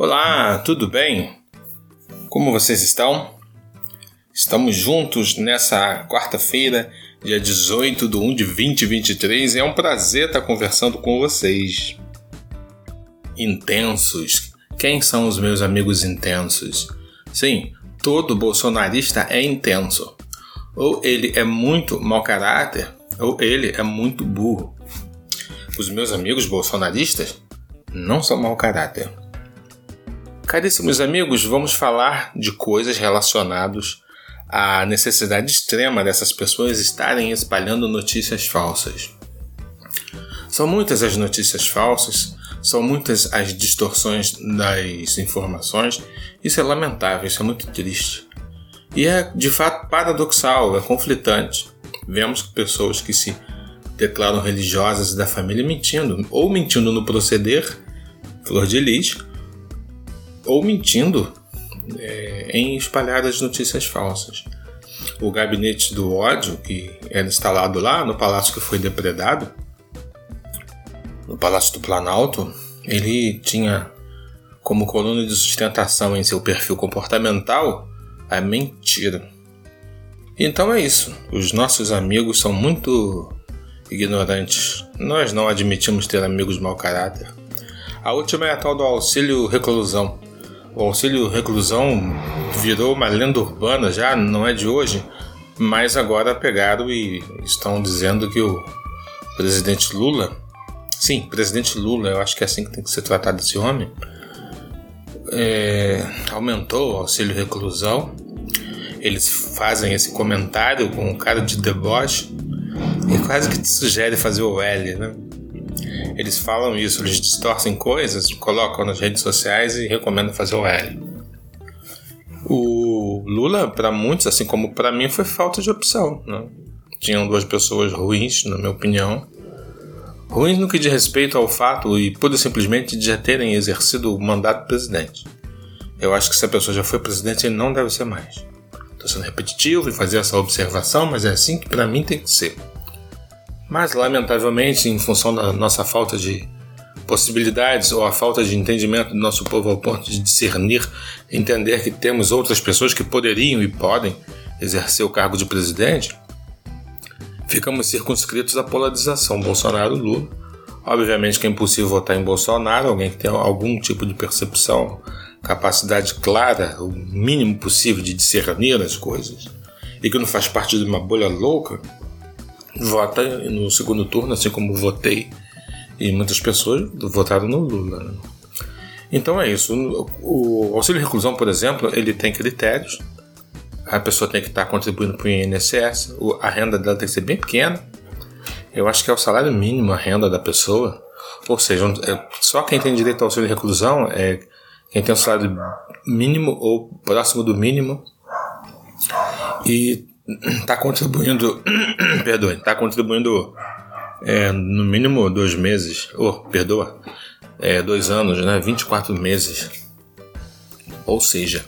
Olá, tudo bem? Como vocês estão? Estamos juntos nessa quarta-feira, dia 18 de 1 de 2023. É um prazer estar conversando com vocês. Intensos. Quem são os meus amigos intensos? Sim, todo bolsonarista é intenso. Ou ele é muito mau caráter, ou ele é muito burro. Os meus amigos bolsonaristas não são mau caráter. Caríssimos amigos, vamos falar de coisas relacionadas à necessidade extrema dessas pessoas estarem espalhando notícias falsas. São muitas as notícias falsas, são muitas as distorções das informações. Isso é lamentável, isso é muito triste. E é de fato paradoxal, é conflitante. Vemos pessoas que se declaram religiosas da família mentindo, ou mentindo no proceder, flor de lis, ou mentindo é, em espalhar as notícias falsas. O gabinete do ódio, que era instalado lá no palácio que foi depredado, no Palácio do Planalto, ele tinha como coluna de sustentação em seu perfil comportamental a mentira. Então é isso. Os nossos amigos são muito ignorantes. Nós não admitimos ter amigos mau caráter. A última é a tal do auxílio reclusão. O auxílio reclusão virou uma lenda urbana já, não é de hoje, mas agora pegaram e estão dizendo que o presidente Lula, sim, presidente Lula, eu acho que é assim que tem que ser tratado esse homem, é, aumentou o auxílio reclusão. Eles fazem esse comentário com um cara de deboche e quase que te sugere fazer o L, né? Eles falam isso, eles distorcem coisas, colocam nas redes sociais e recomendam fazer o L. O Lula, para muitos, assim como para mim, foi falta de opção. Né? Tinham duas pessoas ruins, na minha opinião. Ruins no que diz respeito ao fato e pura simplesmente de já terem exercido o mandato de presidente. Eu acho que se a pessoa já foi presidente, ele não deve ser mais. Estou sendo repetitivo e fazer essa observação, mas é assim que para mim tem que ser. Mas, lamentavelmente, em função da nossa falta de possibilidades ou a falta de entendimento do nosso povo ao ponto de discernir, entender que temos outras pessoas que poderiam e podem exercer o cargo de presidente, ficamos circunscritos à polarização Bolsonaro-Lula. Obviamente que é impossível votar em Bolsonaro, alguém que tem algum tipo de percepção, capacidade clara, o mínimo possível de discernir as coisas, e que não faz parte de uma bolha louca, vota no segundo turno, assim como votei, e muitas pessoas votaram no Lula. Então é isso. O auxílio reclusão, por exemplo, ele tem critérios. A pessoa tem que estar contribuindo para o INSS, a renda dela tem que ser bem pequena. Eu acho que é o salário mínimo a renda da pessoa. Ou seja, é, só quem tem direito ao auxílio reclusão é quem tem um salário mínimo ou próximo do mínimo e está contribuindo, perdoe, está contribuindo é, no mínimo dois meses, oh, perdoa, é, dois anos, né, 24 meses. Ou seja,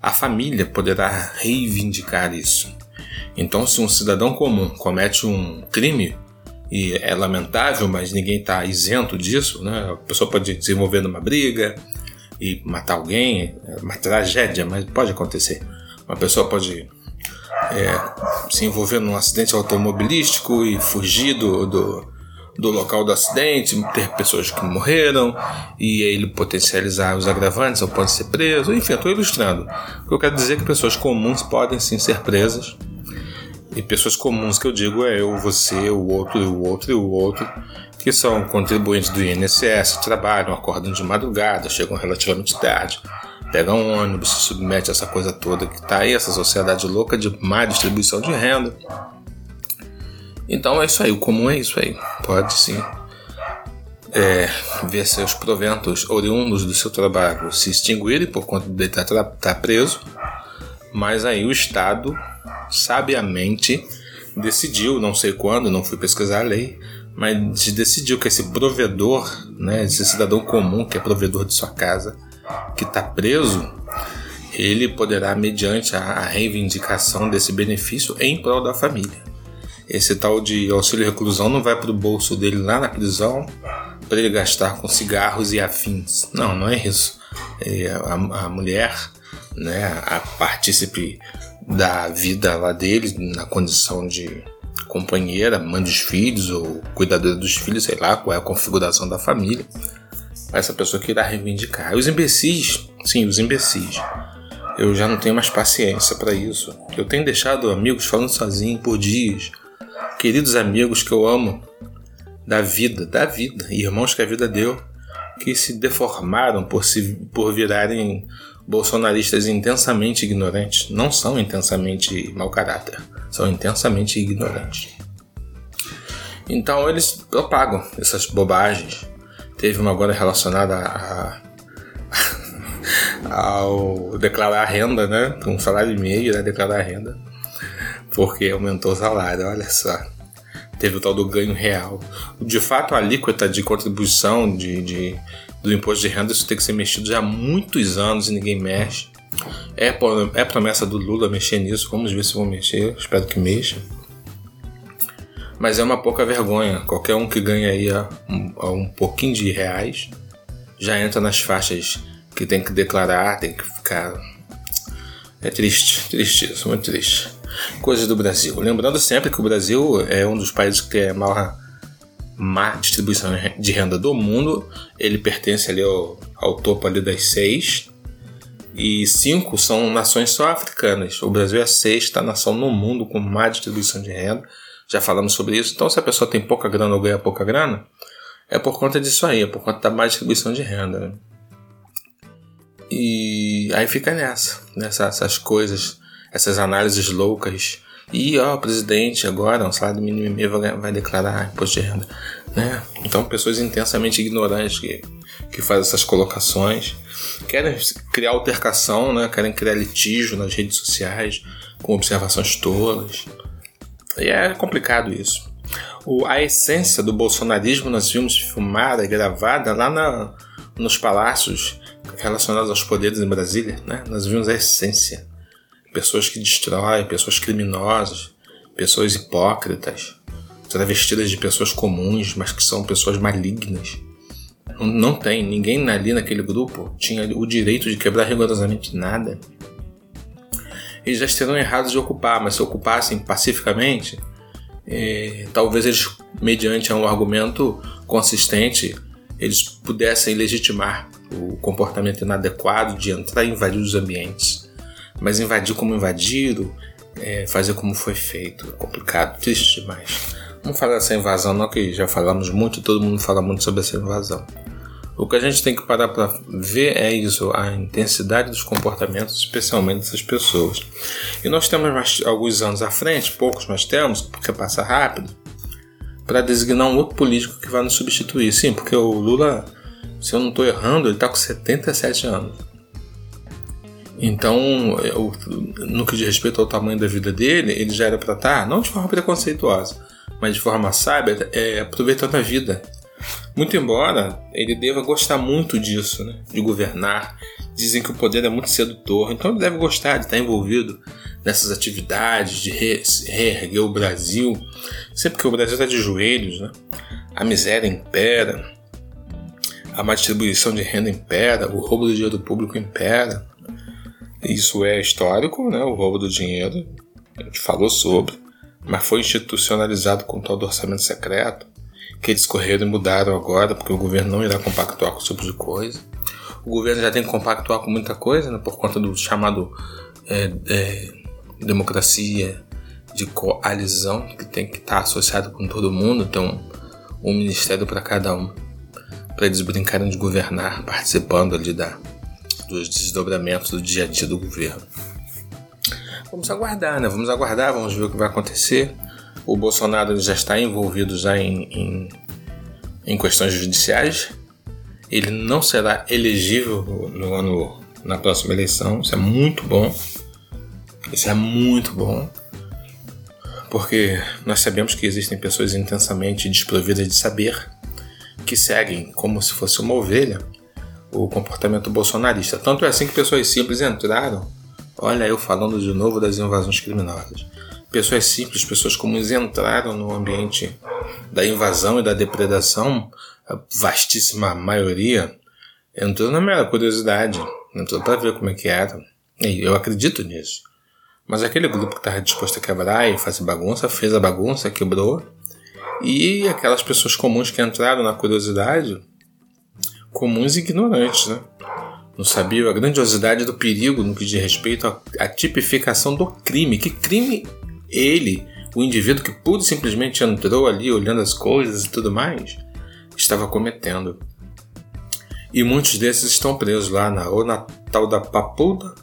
a família poderá reivindicar isso. Então, se um cidadão comum comete um crime, e é lamentável, mas ninguém está isento disso, né? a pessoa pode desenvolver uma briga e matar alguém, é uma tragédia, mas pode acontecer. Uma pessoa pode é, se envolver num acidente automobilístico e fugir do, do, do, local do acidente, ter pessoas que morreram e ele potencializar os agravantes ou pode ser preso. Enfim, estou ilustrando. O que eu quero dizer é que pessoas comuns podem sim ser presas. E pessoas comuns que eu digo é eu, você, o outro, o outro e o outro, que são contribuintes do INSS, trabalham, acordam de madrugada, chegam relativamente tarde pega um ônibus, se submete a essa coisa toda que está aí, essa sociedade louca de má distribuição de renda. Então é isso aí, o comum é isso aí. Pode sim é, ver seus proventos oriundos do seu trabalho se extinguirem por conta de estar tá, tá preso, mas aí o Estado sabiamente decidiu, não sei quando, não fui pesquisar a lei, mas decidiu que esse provedor, né, esse cidadão comum que é provedor de sua casa, que está preso, ele poderá, mediante a reivindicação desse benefício, em prol da família. Esse tal de auxílio reclusão não vai para o bolso dele lá na prisão para ele gastar com cigarros e afins. Não, não é isso. a, a mulher, né, a partícipe da vida lá dele, na condição de companheira, mãe dos filhos ou cuidadora dos filhos, sei lá qual é a configuração da família. Essa pessoa que irá reivindicar. Os imbecis, sim, os imbecis. Eu já não tenho mais paciência para isso. Eu tenho deixado amigos falando sozinho por dias. Queridos amigos que eu amo, da vida, da vida, irmãos que a vida deu, que se deformaram por, se, por virarem bolsonaristas intensamente ignorantes. Não são intensamente mau caráter, são intensamente ignorantes. Então eles propagam essas bobagens. Teve uma agora relacionada a, ao declarar renda, né? Um salário e meio, né? Declarar renda. Porque aumentou o salário, olha só teve o tal do ganho real. De fato, a alíquota de contribuição de, de, do imposto de renda isso tem que ser mexido já há muitos anos e ninguém mexe. É, é promessa do Lula mexer nisso, vamos ver se vão mexer, espero que mexa. Mas é uma pouca vergonha. Qualquer um que ganha aí a a um pouquinho de reais já entra nas faixas que tem que declarar, tem que ficar. É triste, triste isso, muito triste coisas do Brasil. Lembrando sempre que o Brasil é um dos países que a maior má distribuição de renda do mundo. Ele pertence ali ao, ao topo ali das seis. E cinco são nações só africanas. O Brasil é a sexta nação no mundo com má distribuição de renda. Já falamos sobre isso. Então, se a pessoa tem pouca grana ou ganha pouca grana, é por conta disso aí, é por conta da má distribuição de renda. Né? E aí fica nessa, nessas coisas essas análises loucas. E ó, o presidente agora, um salário mínimo e meio vai, vai declarar imposto de renda. Né? Então, pessoas intensamente ignorantes que, que fazem essas colocações querem criar altercação, né? querem criar litígio nas redes sociais com observações tolas. E é complicado isso. O, a essência do bolsonarismo nós vimos filmada e gravada lá na, nos palácios relacionados aos poderes em Brasília. Né? Nós vimos a essência pessoas que destroem, pessoas criminosas, pessoas hipócritas, travestidas de pessoas comuns, mas que são pessoas malignas. Não, tem, ninguém ali naquele grupo tinha o direito de quebrar rigorosamente nada. Eles já esteriam errados de ocupar, mas se ocupassem pacificamente, eh, talvez eles, mediante um argumento consistente, eles pudessem legitimar o comportamento inadequado de entrar e invadir os ambientes. Mas invadir como invadiram, é, fazer como foi feito, é complicado, triste demais. Vamos falar dessa invasão, não, que já falamos muito, todo mundo fala muito sobre essa invasão. O que a gente tem que parar para ver é isso, a intensidade dos comportamentos, especialmente dessas pessoas. E nós temos mais, alguns anos à frente, poucos mas temos, porque passa rápido, para designar um outro político que vai nos substituir. Sim, porque o Lula, se eu não estou errando, ele está com 77 anos. Então, no que diz respeito ao tamanho da vida dele, ele já era para estar, tá, não de forma preconceituosa, mas de forma sábia, é, aproveitando a vida. Muito embora ele deva gostar muito disso, né? de governar. Dizem que o poder é muito sedutor, então ele deve gostar de estar envolvido nessas atividades de reerguer o Brasil. Sempre que o Brasil está de joelhos, né? a miséria impera, a má distribuição de renda impera, o roubo do dinheiro público impera. Isso é histórico, né? o roubo do dinheiro, a gente falou sobre, mas foi institucionalizado com tal do orçamento secreto que eles correram e mudaram agora, porque o governo não irá compactuar com esse tipo de coisa. O governo já tem que compactuar com muita coisa, né? por conta do chamado é, é, democracia de coalizão, que tem que estar associado com todo mundo, então um ministério para cada um, para eles brincarem de governar, participando ali da, dos desdobramentos do dia a dia do governo. Vamos aguardar, né? Vamos aguardar, vamos ver o que vai acontecer. O Bolsonaro já está envolvido já em, em, em questões judiciais. Ele não será elegível no ano na próxima eleição. Isso é muito bom. Isso é muito bom. Porque nós sabemos que existem pessoas intensamente desprovidas de saber que seguem como se fosse uma ovelha o comportamento bolsonarista. Tanto é assim que pessoas simples entraram. Olha, eu falando de novo das invasões criminosas. Pessoas simples, pessoas comuns entraram no ambiente da invasão e da depredação, a vastíssima maioria Entrou na mera curiosidade, entrou para ver como é que era. E eu acredito nisso. Mas aquele grupo que estava disposto a quebrar e fazer bagunça, fez a bagunça, quebrou. E aquelas pessoas comuns que entraram na curiosidade, comuns e ignorantes, né? Não sabiam a grandiosidade do perigo no que diz respeito à, tipificação do crime. Que crime ele, o indivíduo que puro simplesmente entrou ali olhando as coisas e tudo mais, estava cometendo. E muitos desses estão presos lá na, ou na tal da Papuda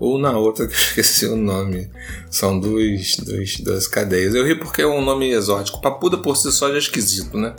ou na outra que eu esqueci o nome. São duas, duas, duas cadeias. Eu ri porque é um nome exótico. Papuda por si só já é esquisito, né?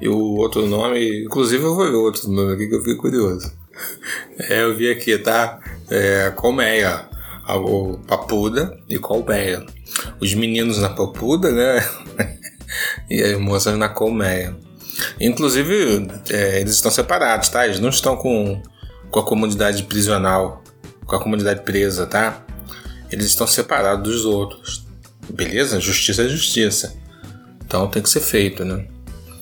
E o outro nome, inclusive eu vou ver outro nome aqui que eu fiquei curioso. É, eu vi aqui, tá? É, colmeia. O Papuda e colmeia. Os meninos na Papuda, né? e as moças na colmeia. Inclusive, é, eles estão separados, tá? Eles não estão com, com a comunidade prisional, com a comunidade presa, tá? Eles estão separados dos outros. Beleza? Justiça é justiça. Então tem que ser feito, né?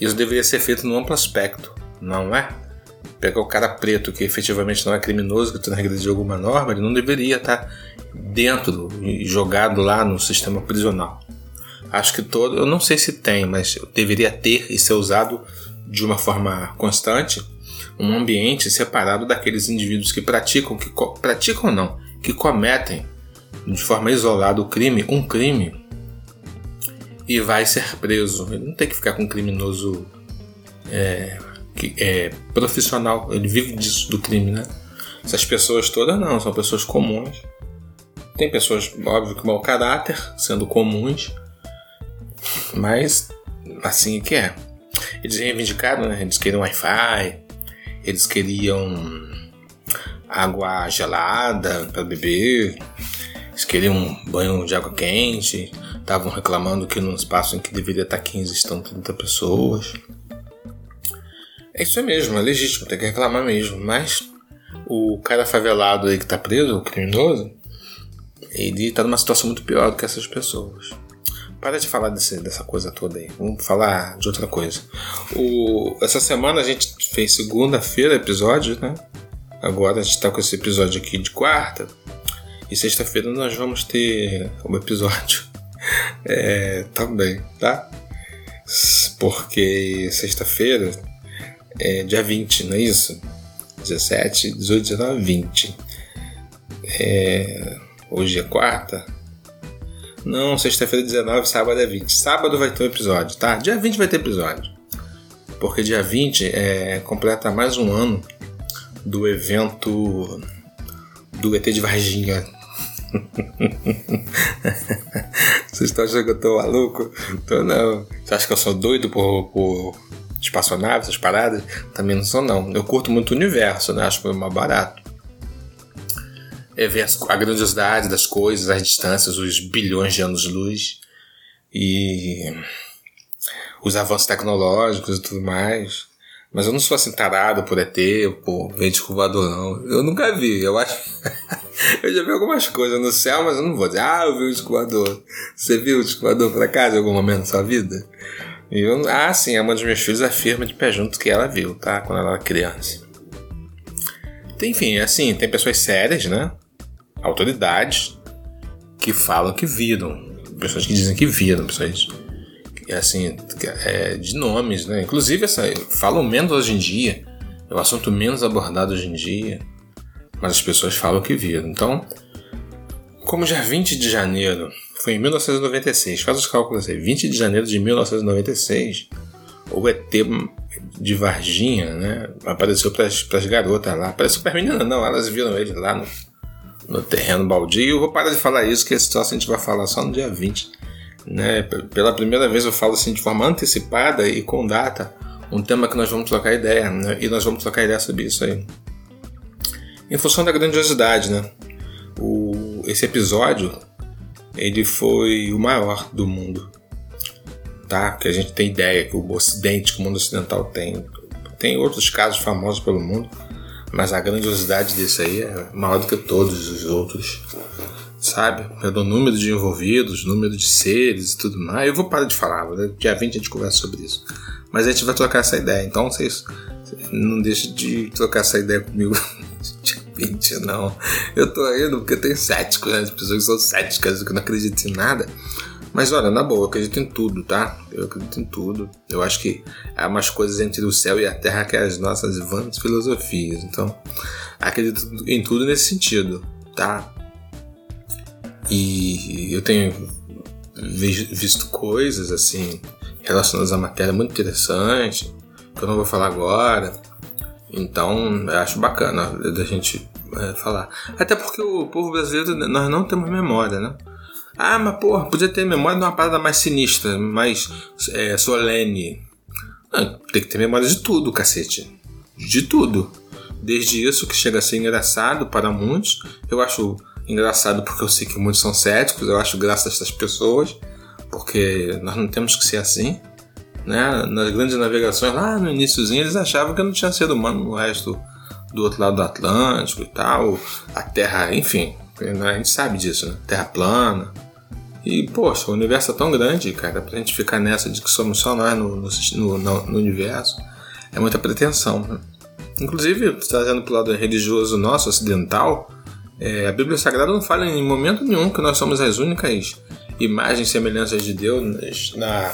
Isso deveria ser feito no amplo aspecto, não é? Pegar o cara preto que efetivamente não é criminoso, que transgrediu alguma norma, ele não deveria estar dentro e jogado lá no sistema prisional. Acho que todo, eu não sei se tem, mas deveria ter e ser usado de uma forma constante um ambiente separado daqueles indivíduos que praticam, que praticam não, que cometem de forma isolada o crime, um crime e vai ser preso. Ele não tem que ficar com um criminoso é, que é profissional, ele vive disso do crime, né? Essas pessoas todas não, são pessoas comuns. Tem pessoas, óbvio, que mau caráter, sendo comuns, mas assim que é. Eles reivindicaram, né? Eles queriam Wi-Fi, eles queriam água gelada para beber, eles queriam um banho de água quente, estavam reclamando que num espaço em que deveria estar 15 estão 30 pessoas. É isso mesmo, é legítimo, tem que reclamar mesmo, mas o cara favelado aí que tá preso, o criminoso, ele tá numa situação muito pior do que essas pessoas. Para de falar desse, dessa coisa toda aí. Vamos falar de outra coisa. O, essa semana a gente fez segunda-feira episódio, né? Agora a gente tá com esse episódio aqui de quarta. E sexta-feira nós vamos ter um episódio é, também, tá? Porque sexta-feira é dia 20, não é isso? 17, 18, 19, 20. É, hoje é quarta. Não, sexta-feira 19, sábado é 20. Sábado vai ter um episódio, tá? Dia 20 vai ter episódio. Porque dia 20 é, completa mais um ano do evento do ET de Varginha. Vocês estão achando que eu tô maluco? Tô não. Você acha que eu sou doido por, por espaçonave, essas paradas? Também não sou não. Eu curto muito o universo, né? Acho mais barato é ver a grandiosidade das coisas, as distâncias, os bilhões de anos-luz e os avanços tecnológicos e tudo mais. Mas eu não sou assim tarado por ET, por ver descovador, não. Eu nunca vi. Eu acho. eu já vi algumas coisas no céu, mas eu não vou dizer, ah, eu vi o descovador. Você viu o descovador por acaso em algum momento da sua vida? E eu... Ah, sim, a mãe dos meus filhos afirma de pé junto que ela viu, tá? Quando ela era criança. Enfim, assim, tem pessoas sérias, né? autoridades que falam que viram, pessoas que dizem que viram, pessoas assim, é, de nomes, né? Inclusive, essa, falam menos hoje em dia, é o assunto menos abordado hoje em dia, mas as pessoas falam que viram. Então, como já 20 de janeiro foi em 1996, faz os cálculos aí, 20 de janeiro de 1996, o ET de Varginha, né? Apareceu para as garotas lá. Apareceu para meninas, não, elas viram ele lá no no terreno baldio. Eu vou parar de falar isso, que esse troço a gente vai falar só no dia 20. Né? Pela primeira vez eu falo assim de forma antecipada e com data um tema que nós vamos trocar ideia, né? e nós vamos trocar ideia sobre isso aí. Em função da grandiosidade, né? O, esse episódio ele foi o maior do mundo, tá? Que a gente tem ideia que o Ocidente, que o mundo ocidental tem, tem outros casos famosos pelo mundo, mas a grandiosidade desse aí é maior do que todos os outros, sabe? Pelo número de envolvidos, número de seres e tudo mais. Eu vou parar de falar, né? dia 20 a gente conversa sobre isso. Mas a gente vai trocar essa ideia. Então vocês, não deixe de trocar essa ideia comigo. 20, não. Eu tô rindo porque tem céticos, né? As pessoas são céticas, que não acreditam em nada. Mas olha, na boa, eu acredito em tudo, tá? Eu acredito em tudo. Eu acho que há umas coisas entre o céu e a terra que é as nossas vãs filosofias. Então, acredito em tudo nesse sentido, tá? E eu tenho visto coisas assim relacionadas à matéria muito interessante, que eu não vou falar agora. Então, eu acho bacana da gente é, falar. Até porque o povo brasileiro, nós não temos memória, né? Ah, mas porra, podia ter memória de uma parada mais sinistra, mais é, solene. Ah, tem que ter memória de tudo, cacete. De tudo. Desde isso que chega a ser engraçado para muitos. Eu acho engraçado porque eu sei que muitos são céticos. Eu acho graça dessas pessoas. Porque nós não temos que ser assim. Né? Nas grandes navegações, lá no iníciozinho, eles achavam que não tinha ser humano no resto do outro lado do Atlântico e tal. A Terra, enfim, a gente sabe disso, né? Terra plana. E, poxa, o universo é tão grande, cara, pra gente ficar nessa de que somos só nós no, no, no, no universo, é muita pretensão. Né? Inclusive, trazendo pro lado religioso nosso, ocidental, é, a Bíblia Sagrada não fala em momento nenhum que nós somos as únicas imagens e semelhanças de Deus na,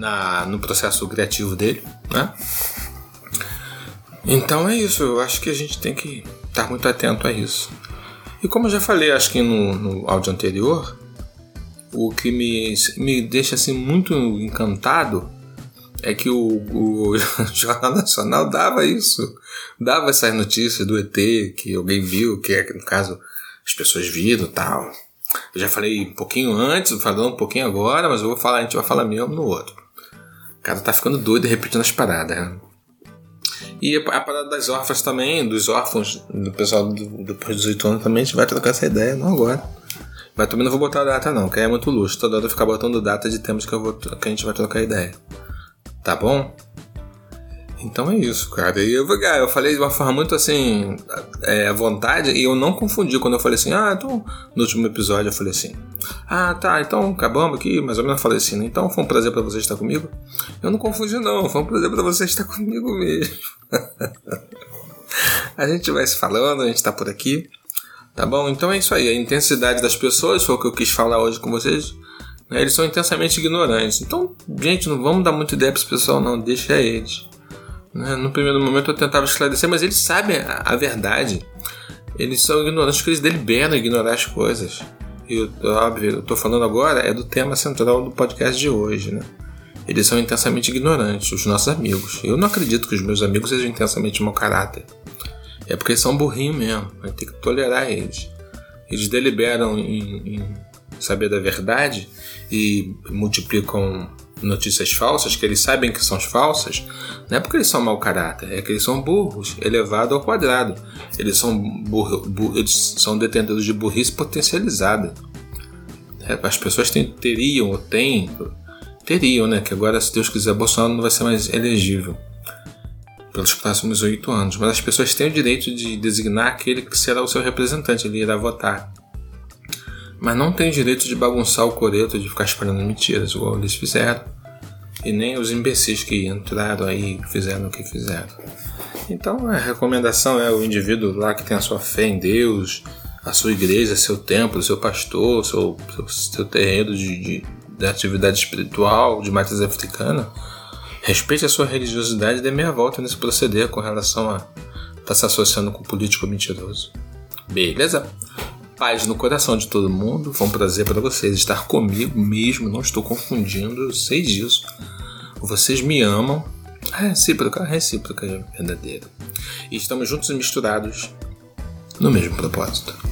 na, no processo criativo dele, né? Então é isso, eu acho que a gente tem que estar muito atento a isso. E como eu já falei, acho que no, no áudio anterior, o que me, me deixa assim muito encantado é que o, o Jornal Nacional dava isso, dava essas notícias do ET que alguém viu, que é, no caso as pessoas viram tal. Eu já falei um pouquinho antes, falando um pouquinho agora, mas eu vou falar, a gente vai falar mesmo no outro. O cara tá ficando doido repetindo as paradas. Né? E a parada das órfãs também, dos órfãos, do pessoal do, depois dos 18 anos também, a gente vai trocar essa ideia, não agora. Mas também não vou botar data não, que é muito luxo. Toda hora eu ficar botando data de temas que, eu vou, que a gente vai trocar ideia. Tá bom? Então é isso, cara. E eu, eu falei de uma forma muito assim, é, à vontade, e eu não confundi quando eu falei assim, ah, então, no último episódio eu falei assim, ah, tá, então acabamos aqui, mais ou menos eu falei assim, né? então foi um prazer para você estar comigo. Eu não confundi, não, foi um prazer para você estar comigo mesmo. a gente vai se falando, a gente tá por aqui, tá bom? Então é isso aí, a intensidade das pessoas foi o que eu quis falar hoje com vocês. Né? Eles são intensamente ignorantes. Então, gente, não vamos dar muita ideia para esse pessoal, não, deixa eles. Né? No primeiro momento eu tentava esclarecer, mas eles sabem a, a verdade. Eles são ignorantes porque eles deliberam ignorar as coisas. E óbvio, eu tô falando agora é do tema central do podcast de hoje, né? Eles são intensamente ignorantes, os nossos amigos. Eu não acredito que os meus amigos sejam intensamente mau caráter. É porque eles são burrinhos mesmo. Vai ter que tolerar eles. Eles deliberam em, em saber da verdade e multiplicam notícias falsas, que eles sabem que são falsas, não é porque eles são mau caráter, é que eles são burros, elevado ao quadrado. Eles são, burro, burro, eles são detentores de burrice potencializada. É, as pessoas têm, teriam ou têm, teriam, né? Que agora, se Deus quiser, Bolsonaro não vai ser mais elegível pelos próximos oito anos. Mas as pessoas têm o direito de designar aquele que será o seu representante, ele irá votar. Mas não tem direito de bagunçar o coreto, de ficar esperando mentiras, igual eles fizeram. E nem os imbecis que entraram aí fizeram o que fizeram. Então a recomendação é o indivíduo lá que tem a sua fé em Deus, a sua igreja, seu templo, seu pastor, seu, seu, seu terreno de, de, de, atividade espiritual, de matriz africana. Respeite a sua religiosidade e dê meia volta nesse proceder com relação a estar tá se associando com um político mentiroso. Beleza? Paz no coração de todo mundo. Foi um prazer para vocês estar comigo mesmo. Não estou confundindo, eu sei disso. Vocês me amam. A recíproca, a recíproca é verdadeira. E estamos juntos e misturados no mesmo propósito.